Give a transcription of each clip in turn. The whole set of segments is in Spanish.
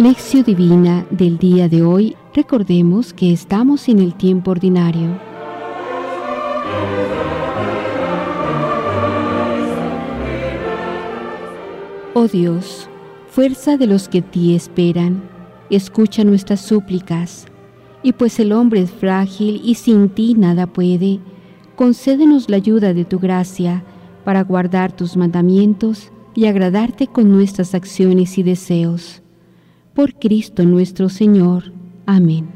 Lección Divina del día de hoy, recordemos que estamos en el tiempo ordinario. Oh Dios, fuerza de los que ti esperan, escucha nuestras súplicas, y pues el hombre es frágil y sin ti nada puede, concédenos la ayuda de tu gracia para guardar tus mandamientos y agradarte con nuestras acciones y deseos por Cristo nuestro Señor. Amén.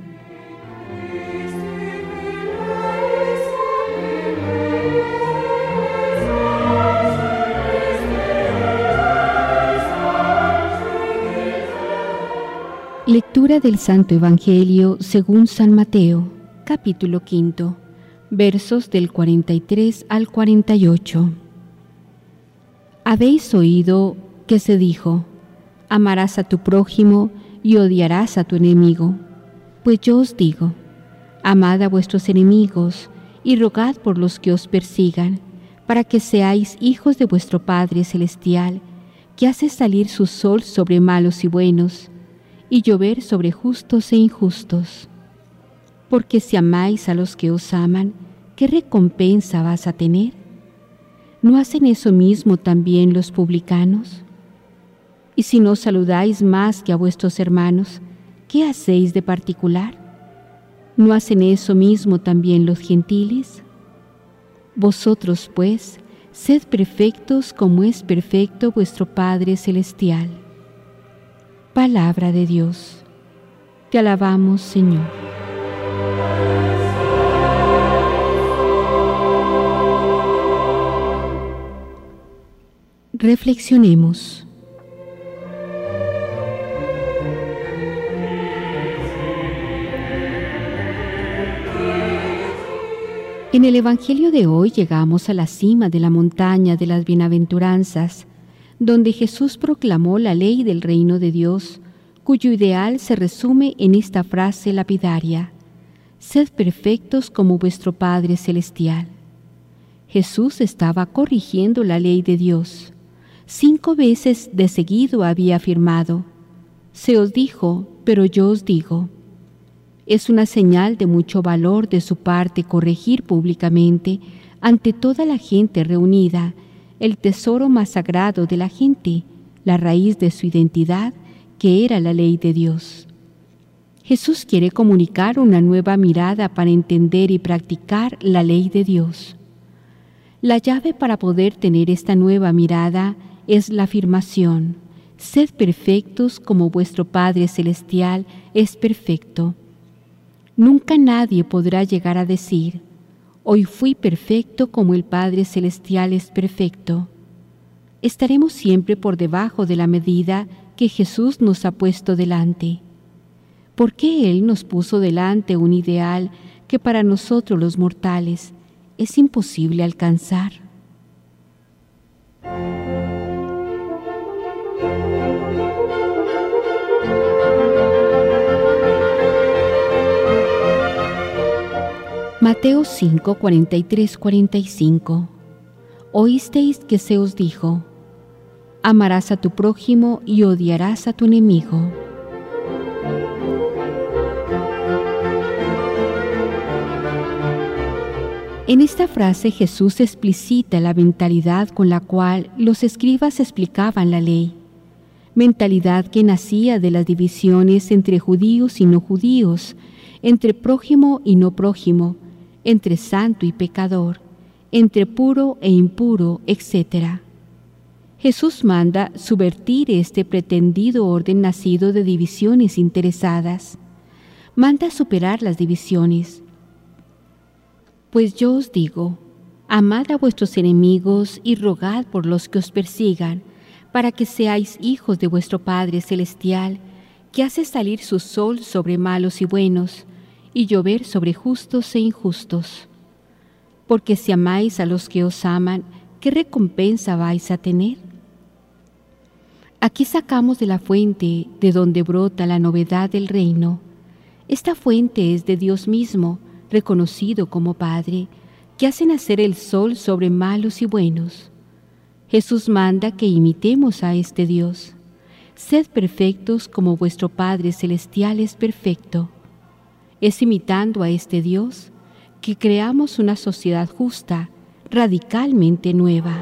Lectura del Santo Evangelio según San Mateo, capítulo quinto, versos del 43 al 48. Habéis oído que se dijo, amarás a tu prójimo y odiarás a tu enemigo. Pues yo os digo, amad a vuestros enemigos y rogad por los que os persigan, para que seáis hijos de vuestro Padre Celestial, que hace salir su sol sobre malos y buenos, y llover sobre justos e injustos. Porque si amáis a los que os aman, ¿qué recompensa vas a tener? ¿No hacen eso mismo también los publicanos? Y si no saludáis más que a vuestros hermanos, ¿qué hacéis de particular? ¿No hacen eso mismo también los gentiles? Vosotros, pues, sed perfectos como es perfecto vuestro Padre Celestial. Palabra de Dios. Te alabamos, Señor. Reflexionemos. En el Evangelio de hoy llegamos a la cima de la montaña de las bienaventuranzas, donde Jesús proclamó la ley del reino de Dios, cuyo ideal se resume en esta frase lapidaria, Sed perfectos como vuestro Padre Celestial. Jesús estaba corrigiendo la ley de Dios. Cinco veces de seguido había afirmado, Se os dijo, pero yo os digo. Es una señal de mucho valor de su parte corregir públicamente ante toda la gente reunida el tesoro más sagrado de la gente, la raíz de su identidad, que era la ley de Dios. Jesús quiere comunicar una nueva mirada para entender y practicar la ley de Dios. La llave para poder tener esta nueva mirada es la afirmación, sed perfectos como vuestro Padre Celestial es perfecto. Nunca nadie podrá llegar a decir, hoy fui perfecto como el Padre Celestial es perfecto. Estaremos siempre por debajo de la medida que Jesús nos ha puesto delante. ¿Por qué Él nos puso delante un ideal que para nosotros los mortales es imposible alcanzar? Mateo 5, 43, 45. Oísteis que se os dijo, amarás a tu prójimo y odiarás a tu enemigo. En esta frase Jesús explicita la mentalidad con la cual los escribas explicaban la ley, mentalidad que nacía de las divisiones entre judíos y no judíos, entre prójimo y no prójimo, entre santo y pecador, entre puro e impuro, etc. Jesús manda subvertir este pretendido orden nacido de divisiones interesadas. Manda superar las divisiones. Pues yo os digo, amad a vuestros enemigos y rogad por los que os persigan, para que seáis hijos de vuestro Padre Celestial, que hace salir su sol sobre malos y buenos, y llover sobre justos e injustos. Porque si amáis a los que os aman, ¿qué recompensa vais a tener? Aquí sacamos de la fuente de donde brota la novedad del reino. Esta fuente es de Dios mismo, reconocido como Padre, que hace nacer el sol sobre malos y buenos. Jesús manda que imitemos a este Dios. Sed perfectos como vuestro Padre Celestial es perfecto. Es imitando a este Dios que creamos una sociedad justa, radicalmente nueva.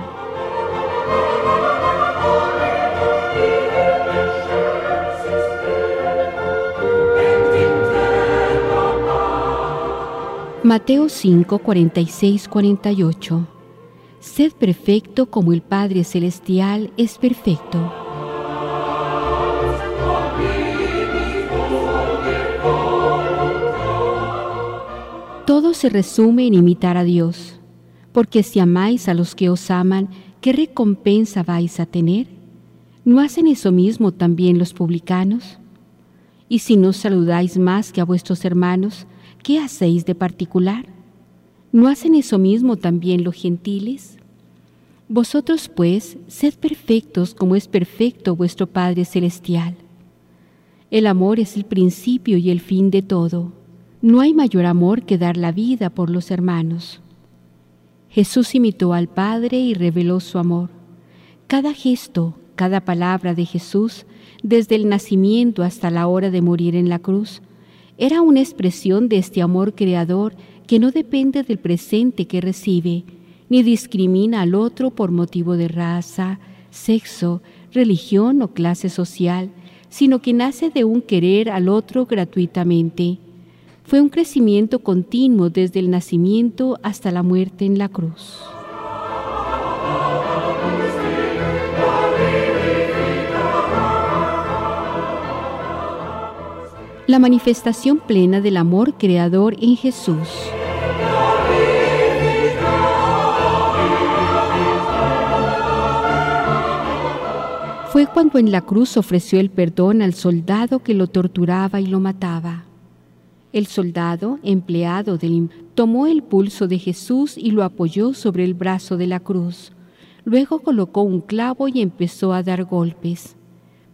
Mateo 5, 46, 48. Sed perfecto como el Padre Celestial es perfecto. Se resume en imitar a Dios, porque si amáis a los que os aman, ¿qué recompensa vais a tener? ¿No hacen eso mismo también los publicanos? Y si no saludáis más que a vuestros hermanos, ¿qué hacéis de particular? ¿No hacen eso mismo también los gentiles? Vosotros pues, sed perfectos como es perfecto vuestro Padre Celestial. El amor es el principio y el fin de todo. No hay mayor amor que dar la vida por los hermanos. Jesús imitó al Padre y reveló su amor. Cada gesto, cada palabra de Jesús, desde el nacimiento hasta la hora de morir en la cruz, era una expresión de este amor creador que no depende del presente que recibe, ni discrimina al otro por motivo de raza, sexo, religión o clase social, sino que nace de un querer al otro gratuitamente. Fue un crecimiento continuo desde el nacimiento hasta la muerte en la cruz. La manifestación plena del amor creador en Jesús. fue cuando en la cruz ofreció el perdón al soldado que lo torturaba y lo mataba. El soldado, empleado del tomó el pulso de Jesús y lo apoyó sobre el brazo de la cruz. Luego colocó un clavo y empezó a dar golpes,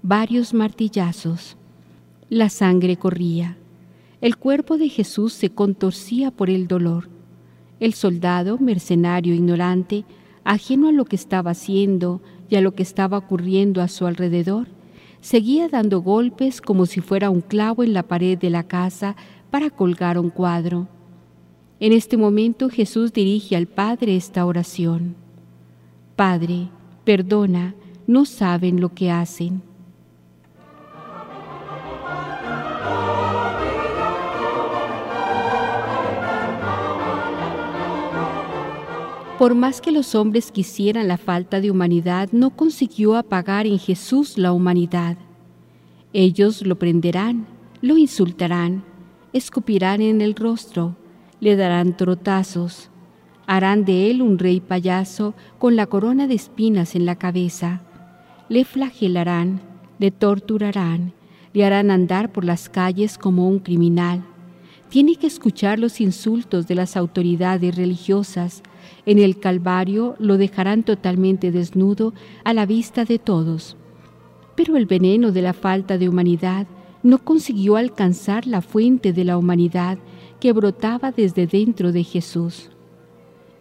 varios martillazos. La sangre corría. El cuerpo de Jesús se contorcía por el dolor. El soldado, mercenario ignorante, ajeno a lo que estaba haciendo, y a lo que estaba ocurriendo a su alrededor, seguía dando golpes como si fuera un clavo en la pared de la casa para colgar un cuadro. En este momento Jesús dirige al Padre esta oración. Padre, perdona, no saben lo que hacen. Por más que los hombres quisieran la falta de humanidad, no consiguió apagar en Jesús la humanidad. Ellos lo prenderán, lo insultarán, escupirán en el rostro, le darán trotazos, harán de él un rey payaso con la corona de espinas en la cabeza, le flagelarán, le torturarán, le harán andar por las calles como un criminal. Tiene que escuchar los insultos de las autoridades religiosas, en el Calvario lo dejarán totalmente desnudo a la vista de todos. Pero el veneno de la falta de humanidad no consiguió alcanzar la fuente de la humanidad que brotaba desde dentro de Jesús.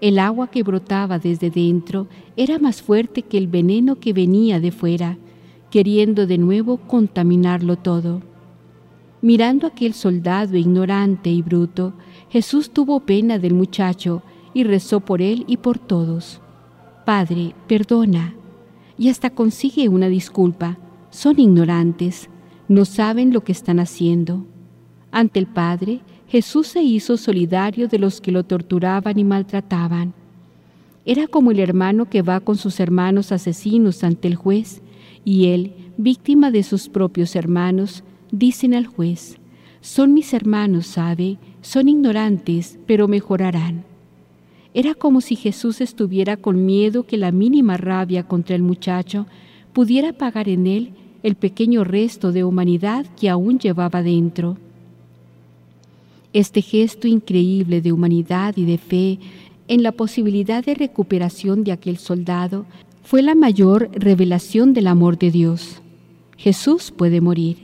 El agua que brotaba desde dentro era más fuerte que el veneno que venía de fuera, queriendo de nuevo contaminarlo todo. Mirando a aquel soldado ignorante y bruto, Jesús tuvo pena del muchacho y rezó por él y por todos. Padre, perdona. Y hasta consigue una disculpa. Son ignorantes, no saben lo que están haciendo. Ante el Padre, Jesús se hizo solidario de los que lo torturaban y maltrataban. Era como el hermano que va con sus hermanos asesinos ante el juez, y él, víctima de sus propios hermanos, dicen al juez, son mis hermanos, sabe, son ignorantes, pero mejorarán. Era como si Jesús estuviera con miedo que la mínima rabia contra el muchacho pudiera apagar en él el pequeño resto de humanidad que aún llevaba dentro. Este gesto increíble de humanidad y de fe en la posibilidad de recuperación de aquel soldado fue la mayor revelación del amor de Dios. Jesús puede morir.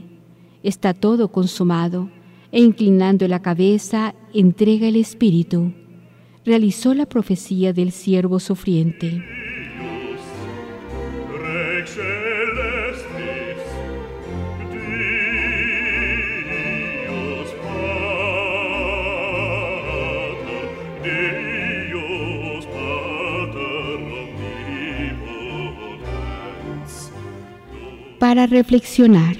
Está todo consumado e inclinando la cabeza entrega el Espíritu realizó la profecía del siervo sufriente. Para reflexionar.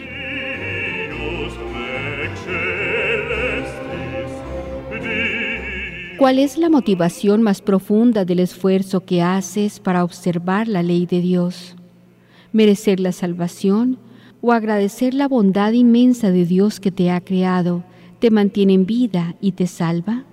¿Cuál es la motivación más profunda del esfuerzo que haces para observar la ley de Dios? ¿Merecer la salvación o agradecer la bondad inmensa de Dios que te ha creado, te mantiene en vida y te salva?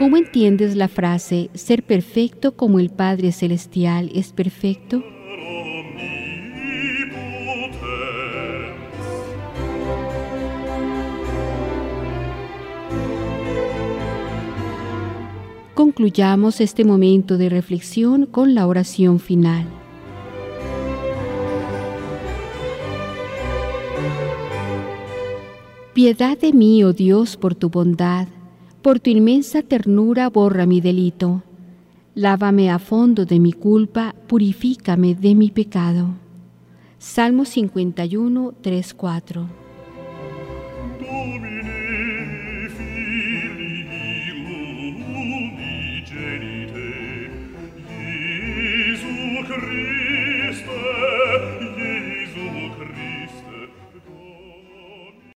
¿Cómo entiendes la frase ser perfecto como el Padre Celestial es perfecto? Concluyamos este momento de reflexión con la oración final. Piedad de mí, oh Dios, por tu bondad por tu inmensa ternura borra mi delito. Lávame a fondo de mi culpa, purifícame de mi pecado. Salmo 51, 3, 4.